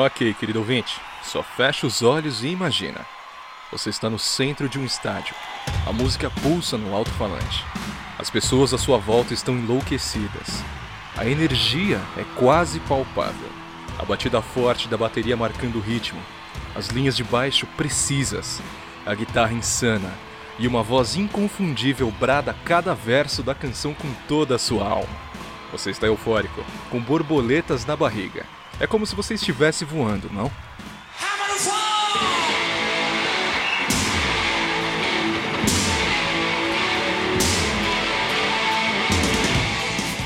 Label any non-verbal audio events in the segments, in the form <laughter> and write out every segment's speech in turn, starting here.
Ok, querido ouvinte, só fecha os olhos e imagina. Você está no centro de um estádio. A música pulsa no alto-falante. As pessoas à sua volta estão enlouquecidas. A energia é quase palpável. A batida forte da bateria marcando o ritmo. As linhas de baixo precisas. A guitarra insana. E uma voz inconfundível brada cada verso da canção com toda a sua alma. Você está eufórico, com borboletas na barriga. É como se você estivesse voando, não?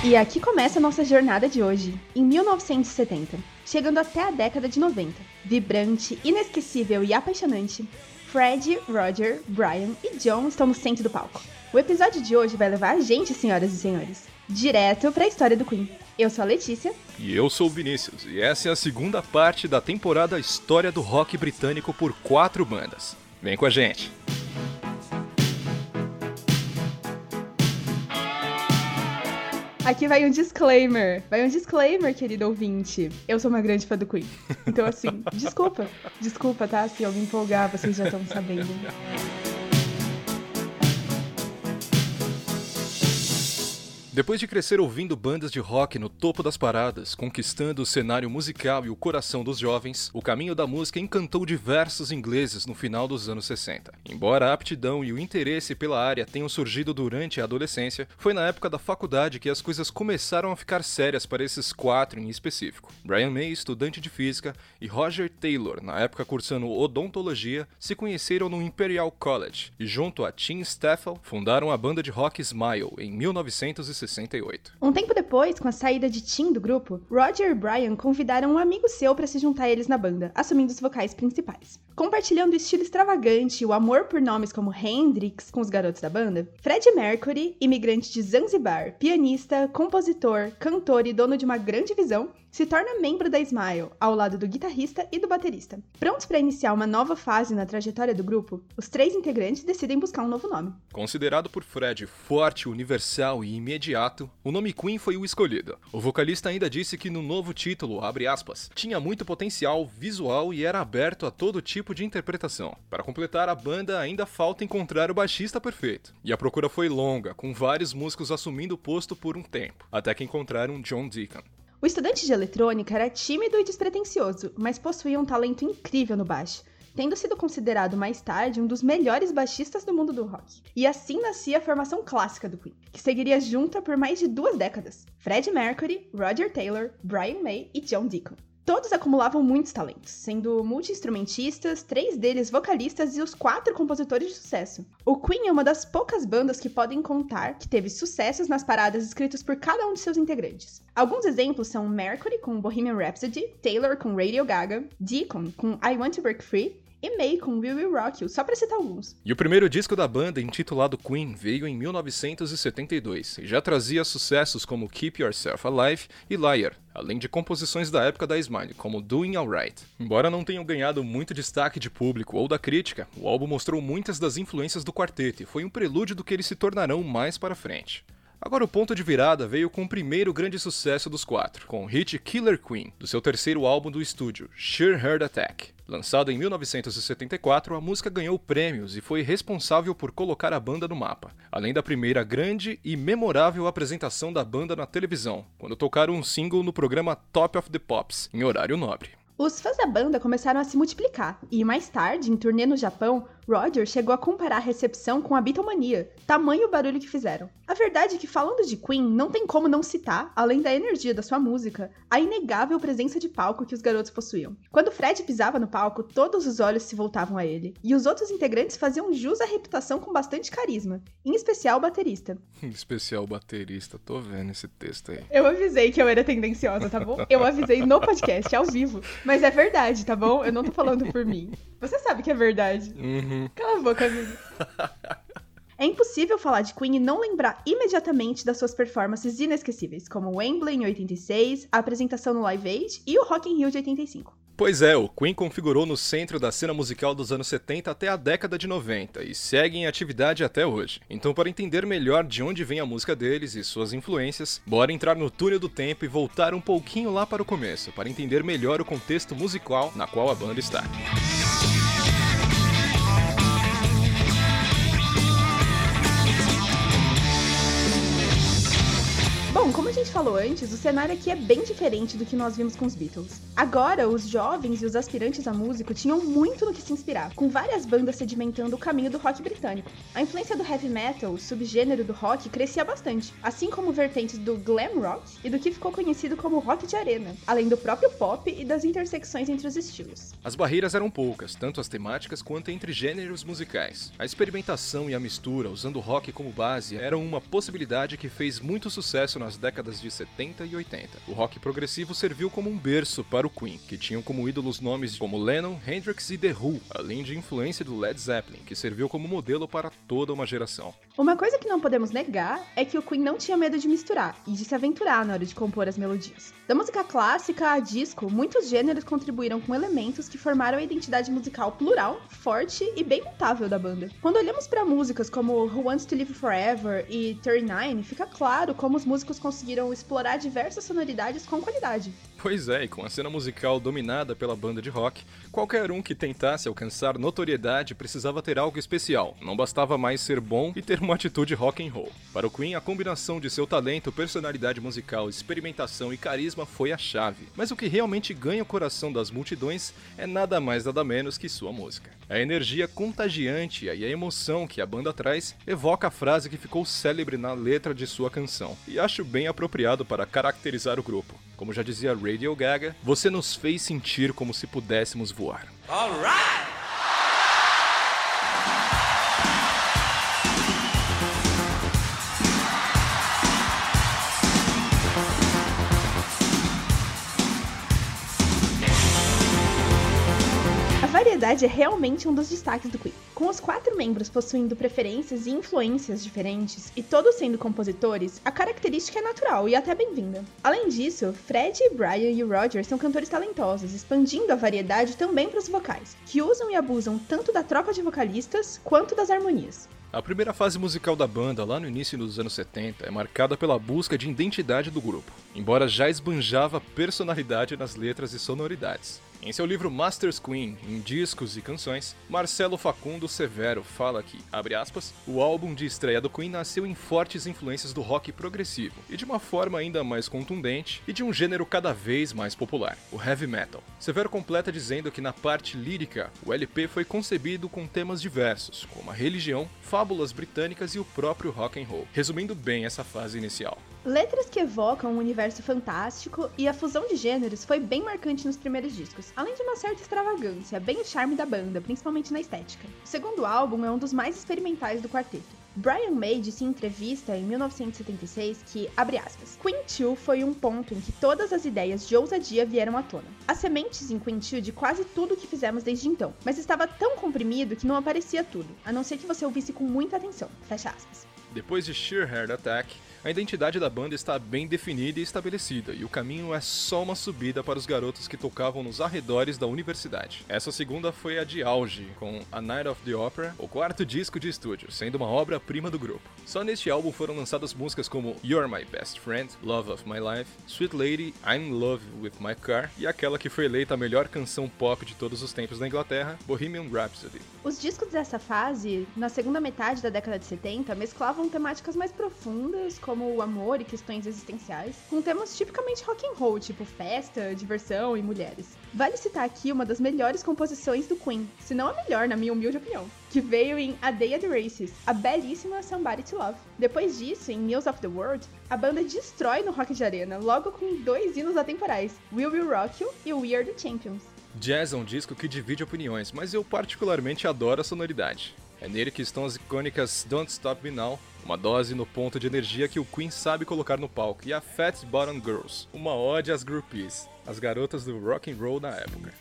E aqui começa a nossa jornada de hoje, em 1970, chegando até a década de 90. Vibrante, inesquecível e apaixonante, Fred, Roger, Brian e John estão no centro do palco. O episódio de hoje vai levar a gente, senhoras e senhores, direto para a história do Queen. Eu sou a Letícia. E eu sou o Vinícius, e essa é a segunda parte da temporada História do Rock Britânico por quatro bandas. Vem com a gente! Aqui vai um disclaimer. Vai um disclaimer, querido ouvinte. Eu sou uma grande fã do Queen. Então, assim, <laughs> desculpa. Desculpa, tá? Se eu me empolgar, vocês já estão sabendo. Depois de crescer ouvindo bandas de rock no topo das paradas, conquistando o cenário musical e o coração dos jovens, o caminho da música encantou diversos ingleses no final dos anos 60. Embora a aptidão e o interesse pela área tenham surgido durante a adolescência, foi na época da faculdade que as coisas começaram a ficar sérias para esses quatro em específico. Brian May, estudante de física, e Roger Taylor, na época cursando odontologia, se conheceram no Imperial College e, junto a Tim Staffel, fundaram a banda de rock Smile em 1960. 68. Um tempo depois, com a saída de Tim do grupo, Roger e Brian convidaram um amigo seu para se juntar a eles na banda, assumindo os vocais principais. Compartilhando o estilo extravagante e o amor por nomes como Hendrix com os garotos da banda, Fred Mercury, imigrante de Zanzibar, pianista, compositor, cantor e dono de uma grande visão, se torna membro da Smile, ao lado do guitarrista e do baterista. Prontos para iniciar uma nova fase na trajetória do grupo, os três integrantes decidem buscar um novo nome. Considerado por Fred forte, universal e imediato, o nome Queen foi o escolhido. O vocalista ainda disse que no novo título, aspas, tinha muito potencial visual e era aberto a todo tipo de interpretação. Para completar a banda, ainda falta encontrar o baixista perfeito. E a procura foi longa, com vários músicos assumindo o posto por um tempo, até que encontraram John Deacon. O estudante de eletrônica era tímido e despretensioso, mas possuía um talento incrível no baixo, tendo sido considerado mais tarde um dos melhores baixistas do mundo do rock. E assim nascia a formação clássica do Queen, que seguiria junta por mais de duas décadas: Fred Mercury, Roger Taylor, Brian May e John Deacon. Todos acumulavam muitos talentos, sendo multi-instrumentistas, três deles vocalistas e os quatro compositores de sucesso. O Queen é uma das poucas bandas que podem contar que teve sucessos nas paradas escritos por cada um de seus integrantes. Alguns exemplos são Mercury com Bohemian Rhapsody, Taylor com Radio Gaga, Deacon com I Want to Break Free e May com We Will Rock You, só para citar alguns. E o primeiro disco da banda, intitulado Queen, veio em 1972 e já trazia sucessos como Keep Yourself Alive e Liar, além de composições da época da Smile, como Doing Alright. Embora não tenham ganhado muito destaque de público ou da crítica, o álbum mostrou muitas das influências do quarteto e foi um prelúdio do que eles se tornarão mais para frente. Agora o ponto de virada veio com o primeiro grande sucesso dos quatro, com o hit Killer Queen, do seu terceiro álbum do estúdio, Sheer Heart Attack. Lançada em 1974, a música ganhou prêmios e foi responsável por colocar a banda no mapa, além da primeira grande e memorável apresentação da banda na televisão, quando tocaram um single no programa Top of the Pops, em horário nobre. Os fãs da banda começaram a se multiplicar, e mais tarde, em turnê no Japão, Roger chegou a comparar a recepção com a Beatlemania, tamanho o barulho que fizeram. A verdade é que, falando de Queen, não tem como não citar, além da energia da sua música, a inegável presença de palco que os garotos possuíam. Quando Fred pisava no palco, todos os olhos se voltavam a ele, e os outros integrantes faziam jus à reputação com bastante carisma, em especial o baterista. <laughs> Em especial o baterista, tô vendo esse texto aí. Eu avisei que eu era tendenciosa, tá bom? Eu avisei no podcast, ao vivo. Mas é verdade, tá bom? Eu não tô falando por mim. Você sabe que é verdade. Uhum. Cala a boca, amigo. É impossível falar de Queen e não lembrar imediatamente das suas performances inesquecíveis, como Wembley em 86, a apresentação no Live Aid e o Rock in Rio de 85. Pois é, o Queen configurou no centro da cena musical dos anos 70 até a década de 90 e segue em atividade até hoje. Então, para entender melhor de onde vem a música deles e suas influências, bora entrar no túnel do tempo e voltar um pouquinho lá para o começo, para entender melhor o contexto musical na qual a banda está. Bom, gente falou antes, o cenário aqui é bem diferente do que nós vimos com os Beatles. Agora, os jovens e os aspirantes a músico tinham muito no que se inspirar, com várias bandas sedimentando o caminho do rock britânico. A influência do heavy metal, subgênero do rock, crescia bastante, assim como vertentes do glam rock e do que ficou conhecido como rock de arena, além do próprio pop e das intersecções entre os estilos. As barreiras eram poucas, tanto as temáticas quanto entre gêneros musicais. A experimentação e a mistura, usando o rock como base, eram uma possibilidade que fez muito sucesso nas nas décadas de 70 e 80. O rock progressivo serviu como um berço para o Queen, que tinham como ídolos nomes como Lennon, Hendrix e The Who, além de influência do Led Zeppelin, que serviu como modelo para toda uma geração. Uma coisa que não podemos negar é que o Queen não tinha medo de misturar e de se aventurar na hora de compor as melodias. Da música clássica a disco, muitos gêneros contribuíram com elementos que formaram a identidade musical plural, forte e bem mutável da banda. Quando olhamos para músicas como Who Wants to Live Forever e 39, fica claro como os músicos conseguiram explorar diversas sonoridades com qualidade. Pois é, e com a cena musical dominada pela banda de rock, qualquer um que tentasse alcançar notoriedade precisava ter algo especial. Não bastava mais ser bom e ter uma atitude rock and roll. Para o Queen, a combinação de seu talento, personalidade musical, experimentação e carisma foi a chave. Mas o que realmente ganha o coração das multidões é nada mais nada menos que sua música. A energia contagiante e a emoção que a banda traz evoca a frase que ficou célebre na letra de sua canção. E acho bem apropriado para caracterizar o grupo. Como já dizia Radio Gaga, você nos fez sentir como se pudéssemos voar. Variedade é realmente um dos destaques do Queen. Com os quatro membros possuindo preferências e influências diferentes e todos sendo compositores, a característica é natural e até bem-vinda. Além disso, Fred, Brian e Roger são cantores talentosos, expandindo a variedade também para os vocais, que usam e abusam tanto da troca de vocalistas quanto das harmonias. A primeira fase musical da banda, lá no início dos anos 70, é marcada pela busca de identidade do grupo, embora já esbanjava personalidade nas letras e sonoridades. Em seu livro Masters Queen, em discos e canções, Marcelo Facundo Severo fala que, abre aspas, o álbum de estreia do Queen nasceu em fortes influências do rock progressivo, e de uma forma ainda mais contundente e de um gênero cada vez mais popular, o heavy metal. Severo completa dizendo que na parte lírica, o LP foi concebido com temas diversos, como a religião, fábulas britânicas e o próprio rock and roll, resumindo bem essa fase inicial. Letras que evocam um universo fantástico e a fusão de gêneros foi bem marcante nos primeiros discos, além de uma certa extravagância, bem o charme da banda, principalmente na estética. O segundo álbum é um dos mais experimentais do quarteto. Brian May disse em entrevista em 1976 que, abre aspas, Queen 2 foi um ponto em que todas as ideias de ousadia vieram à tona. As sementes em Queen 2 de quase tudo que fizemos desde então, mas estava tão comprimido que não aparecia tudo, a não ser que você ouvisse com muita atenção. Fecha aspas. Depois de Sheer Heart Attack, a identidade da banda está bem definida e estabelecida, e o caminho é só uma subida para os garotos que tocavam nos arredores da universidade. Essa segunda foi a de auge, com A Night of the Opera, o quarto disco de estúdio, sendo uma obra-prima do grupo. Só neste álbum foram lançadas músicas como You're My Best Friend, Love of My Life, Sweet Lady, I'm in Love with My Car e aquela que foi eleita a melhor canção pop de todos os tempos na Inglaterra, Bohemian Rhapsody. Os discos dessa fase, na segunda metade da década de 70, mesclavam temáticas mais profundas, como o amor e questões existenciais, com temas tipicamente rock and roll, tipo festa, diversão e mulheres. Vale citar aqui uma das melhores composições do Queen, se não a melhor, na minha humilde opinião, que veio em A Day at the Races, a belíssima Somebody to Love. Depois disso, em News of the World, a banda destrói no rock de arena, logo com dois hinos atemporais, We Will Rock You e We Are the Champions. Jazz é um disco que divide opiniões, mas eu particularmente adoro a sonoridade. É nele que estão as icônicas Don't Stop Me Now, uma dose no ponto de energia que o Queen sabe colocar no palco, e a Fat Bottom Girls, uma ode às groupies, as garotas do rock and roll na época.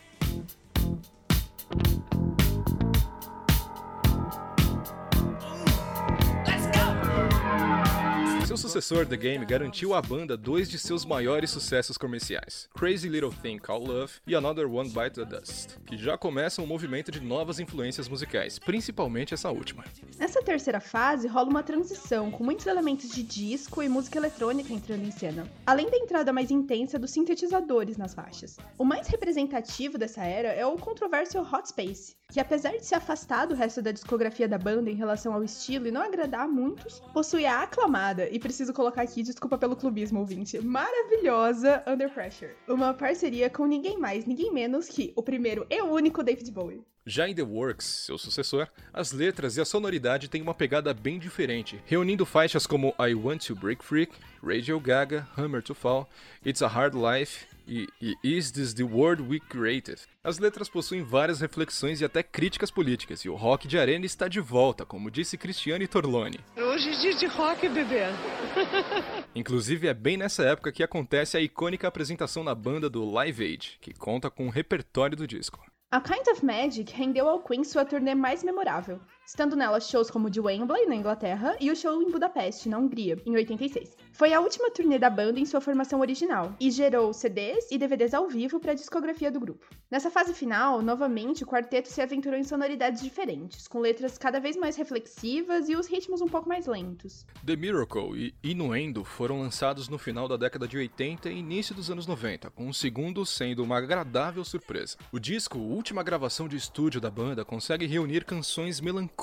Seu sucessor, The Game, garantiu à banda dois de seus maiores sucessos comerciais, Crazy Little Thing Called Love e Another One Bite the Dust, que já começam um movimento de novas influências musicais, principalmente essa última. Nessa terceira fase, rola uma transição, com muitos elementos de disco e música eletrônica entrando em cena, além da entrada mais intensa dos sintetizadores nas faixas. O mais representativo dessa era é o controverso Hot Space, que apesar de se afastar do resto da discografia da banda em relação ao estilo e não agradar a muitos, possui a aclamada, e preciso colocar aqui, desculpa pelo clubismo, ouvinte, maravilhosa Under Pressure. Uma parceria com ninguém mais, ninguém menos que o primeiro e único David Bowie. Já em The Works, seu sucessor, as letras e a sonoridade têm uma pegada bem diferente, reunindo faixas como I Want to Break Freak, Radio Gaga, Hammer to Fall, It's a Hard Life e, e Is This the World We Created? As letras possuem várias reflexões e até críticas políticas, e o rock de arena está de volta, como disse Cristiane Torloni. Hoje é dia de rock, bebê. <laughs> Inclusive, é bem nessa época que acontece a icônica apresentação na banda do Live Aid, que conta com o repertório do disco. A Kind of Magic rendeu ao Queen sua turnê mais memorável, estando nela shows como o de Wembley, na Inglaterra, e o show em Budapeste, na Hungria, em 86. Foi a última turnê da banda em sua formação original, e gerou CDs e DVDs ao vivo para a discografia do grupo. Nessa fase final, novamente, o quarteto se aventurou em sonoridades diferentes, com letras cada vez mais reflexivas e os ritmos um pouco mais lentos. The Miracle e Innuendo foram lançados no final da década de 80 e início dos anos 90, com o segundo sendo uma agradável surpresa. O disco, última gravação de estúdio da banda, consegue reunir canções melancólicas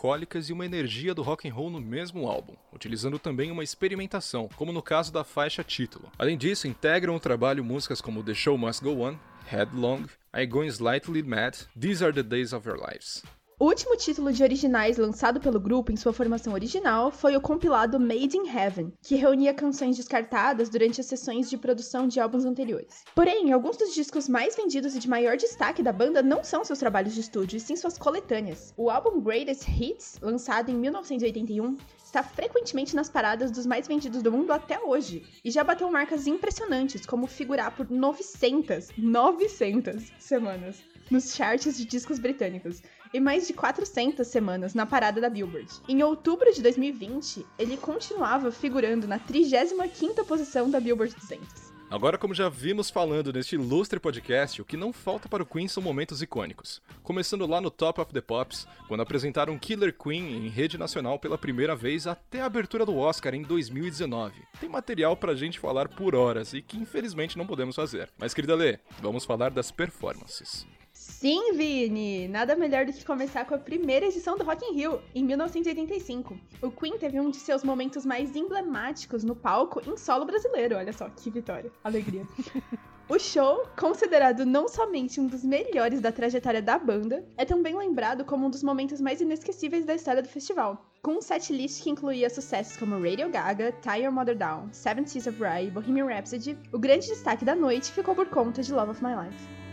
e uma energia do rock and roll no mesmo álbum, utilizando também uma experimentação, como no caso da faixa título. Além disso, integram o trabalho músicas como The Show Must Go On, Headlong, I Going Slightly Mad, These Are the Days of Our Lives. O último título de originais lançado pelo grupo em sua formação original foi o compilado Made in Heaven, que reunia canções descartadas durante as sessões de produção de álbuns anteriores. Porém, alguns dos discos mais vendidos e de maior destaque da banda não são seus trabalhos de estúdio, e sim suas coletâneas. O álbum Greatest Hits, lançado em 1981, está frequentemente nas paradas dos mais vendidos do mundo até hoje, e já bateu marcas impressionantes, como figurar por 900, 900 semanas nos charts de discos britânicos e mais de 400 semanas na parada da Billboard. Em outubro de 2020, ele continuava figurando na 35ª posição da Billboard 200. Agora, como já vimos falando neste ilustre podcast, o que não falta para o Queen são momentos icônicos. Começando lá no Top of the Pops, quando apresentaram Killer Queen em rede nacional pela primeira vez até a abertura do Oscar em 2019. Tem material pra gente falar por horas e que infelizmente não podemos fazer. Mas, querida Lê, vamos falar das performances. Sim, Vini! Nada melhor do que começar com a primeira edição do Rock in Rio, em 1985. O Queen teve um de seus momentos mais emblemáticos no palco em solo brasileiro. Olha só, que vitória, alegria. <laughs> O show, considerado não somente um dos melhores da trajetória da banda, é também lembrado como um dos momentos mais inesquecíveis da história do festival. Com um setlist que incluía sucessos como Radio Gaga, Tie Your Mother Down, Seven Seas of Rye e Bohemian Rhapsody, o grande destaque da noite ficou por conta de Love of My Life.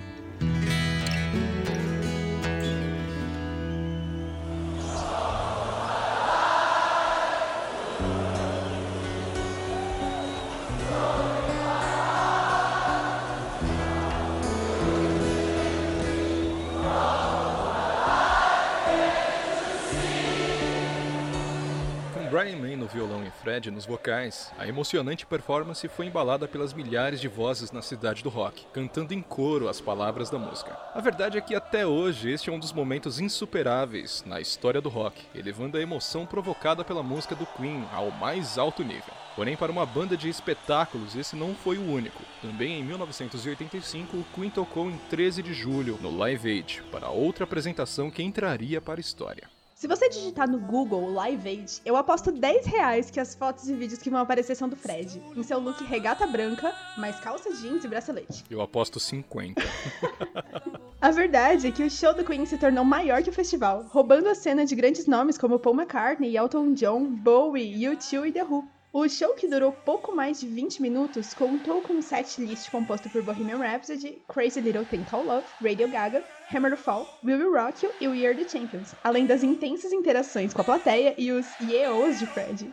Fred nos vocais, a emocionante performance foi embalada pelas milhares de vozes na cidade do rock, cantando em coro as palavras da música. A verdade é que até hoje este é um dos momentos insuperáveis na história do rock, elevando a emoção provocada pela música do Queen ao mais alto nível. Porém, para uma banda de espetáculos, esse não foi o único. Também em 1985, o Queen tocou em 13 de julho, no Live Aid, para outra apresentação que entraria para a história. Se você digitar no Google Live Aid, eu aposto 10 reais que as fotos e vídeos que vão aparecer são do Fred, em seu look regata branca, mais calça jeans e bracelete. Eu aposto 50. <laughs> a verdade é que o show do Queen se tornou maior que o festival, roubando a cena de grandes nomes como Paul McCartney, Elton John, Bowie, U2 e The Who. O show, que durou pouco mais de 20 minutos, contou com um set list composto por Bohemian Rhapsody, Crazy Little Thing Called Love, Radio Gaga, Hammer to Fall, Will Rock You e We Are The Champions, além das intensas interações com a plateia e os yeos de Fred.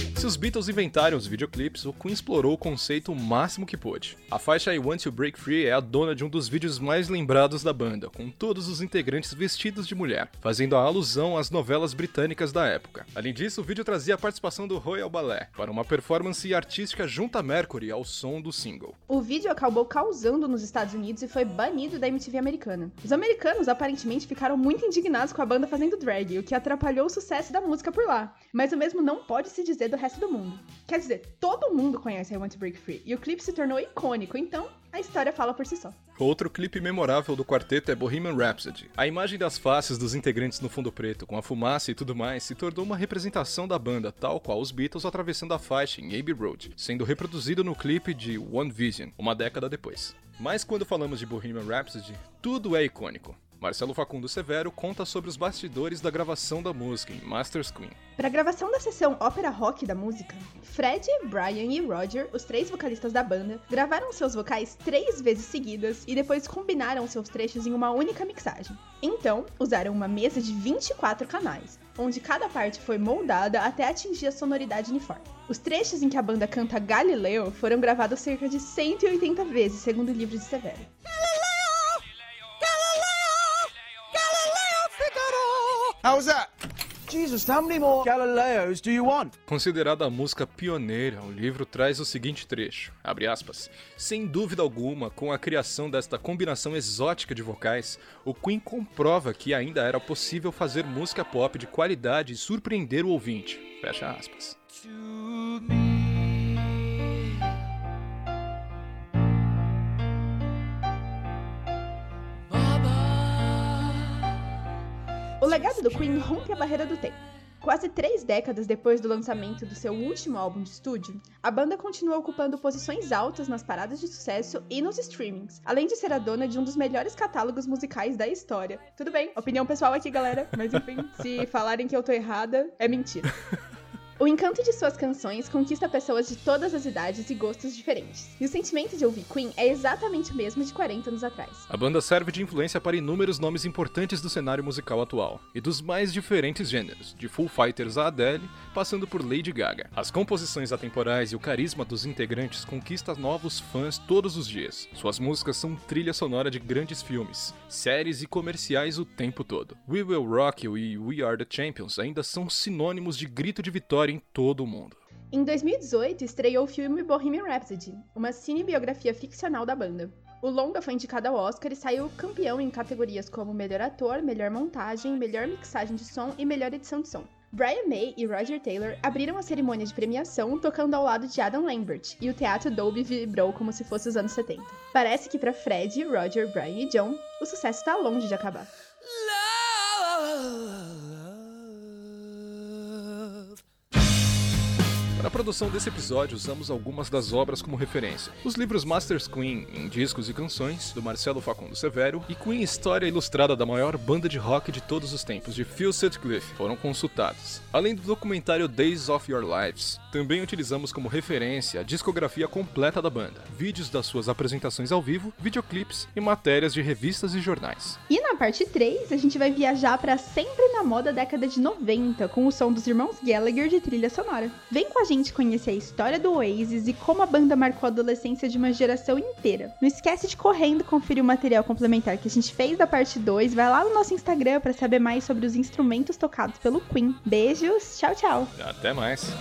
Se os Beatles inventaram os videoclipes, o Queen explorou o conceito o máximo que pôde. A faixa I Want to Break Free é a dona de um dos vídeos mais lembrados da banda, com todos os integrantes vestidos de mulher, fazendo a alusão às novelas britânicas da época. Além disso, o vídeo trazia a participação do Royal Ballet para uma performance artística junto a Mercury ao som do single. O vídeo acabou causando nos Estados Unidos e foi banido da MTV americana. Os americanos aparentemente ficaram muito indignados com a banda fazendo drag, o que atrapalhou o sucesso da música por lá. Mas o mesmo não pode se dizer do resto do mundo. Quer dizer, todo mundo conhece I Want to Break Free e o clipe se tornou icônico, então a história fala por si só. Outro clipe memorável do quarteto é Bohemian Rhapsody. A imagem das faces dos integrantes no fundo preto, com a fumaça e tudo mais, se tornou uma representação da banda, tal qual os Beatles atravessando a faixa em Abbey Road, sendo reproduzido no clipe de One Vision, uma década depois. Mas quando falamos de Bohemian Rhapsody, tudo é icônico. Marcelo Facundo Severo conta sobre os bastidores da gravação da música em Masters Queen. Para a gravação da sessão ópera rock da música, Fred, Brian e Roger, os três vocalistas da banda, gravaram seus vocais três vezes seguidas e depois combinaram seus trechos em uma única mixagem. Então, usaram uma mesa de 24 canais, onde cada parte foi moldada até atingir a sonoridade uniforme. Os trechos em que a banda canta Galileu foram gravados cerca de 180 vezes, segundo o livro de Severo. How's that? Jesus, how many more Galileos do you want? Considerada a música pioneira, o livro traz o seguinte trecho, abre aspas, Sem dúvida alguma, com a criação desta combinação exótica de vocais, o Queen comprova que ainda era possível fazer música pop de qualidade e surpreender o ouvinte, fecha aspas. O legado do Queen rompe a barreira do tempo. Quase três décadas depois do lançamento do seu último álbum de estúdio, a banda continua ocupando posições altas nas paradas de sucesso e nos streamings, além de ser a dona de um dos melhores catálogos musicais da história. Tudo bem, opinião pessoal aqui, galera, mas enfim, se falarem que eu tô errada, é mentira. <laughs> O encanto de suas canções conquista pessoas de todas as idades e gostos diferentes. E o sentimento de ouvir Queen é exatamente o mesmo de 40 anos atrás. A banda serve de influência para inúmeros nomes importantes do cenário musical atual, e dos mais diferentes gêneros, de Foo Fighters a Adele, passando por Lady Gaga. As composições atemporais e o carisma dos integrantes conquistam novos fãs todos os dias. Suas músicas são trilha sonora de grandes filmes, séries e comerciais o tempo todo. We Will Rock You e We Are the Champions ainda são sinônimos de grito de vitória em todo o mundo. Em 2018, estreou o filme Bohemian Rhapsody, uma cinebiografia ficcional da banda. O longa foi indicado ao Oscar e saiu campeão em categorias como melhor ator, melhor montagem, melhor mixagem de som e melhor edição de som. Brian May e Roger Taylor abriram a cerimônia de premiação tocando ao lado de Adam Lambert, e o teatro Dolby vibrou como se fosse os anos 70. Parece que para Fred, Roger, Brian e John, o sucesso está longe de acabar. Para a produção desse episódio, usamos algumas das obras como referência. Os livros Masters Queen, em discos e canções, do Marcelo Facundo Severo, e Queen História Ilustrada da maior banda de rock de todos os tempos, de Phil Sutcliffe, foram consultados. Além do documentário Days of Your Lives, também utilizamos como referência a discografia completa da banda, vídeos das suas apresentações ao vivo, videoclipes e matérias de revistas e jornais. E na parte 3, a gente vai viajar para sempre na moda década de 90, com o som dos irmãos Gallagher de trilha sonora. Vem com a gente conhecer a história do Oasis e como a banda marcou a adolescência de uma geração inteira. Não esquece de correndo conferir o material complementar que a gente fez da parte 2. Vai lá no nosso Instagram para saber mais sobre os instrumentos tocados pelo Queen. Beijos, tchau, tchau. Até mais!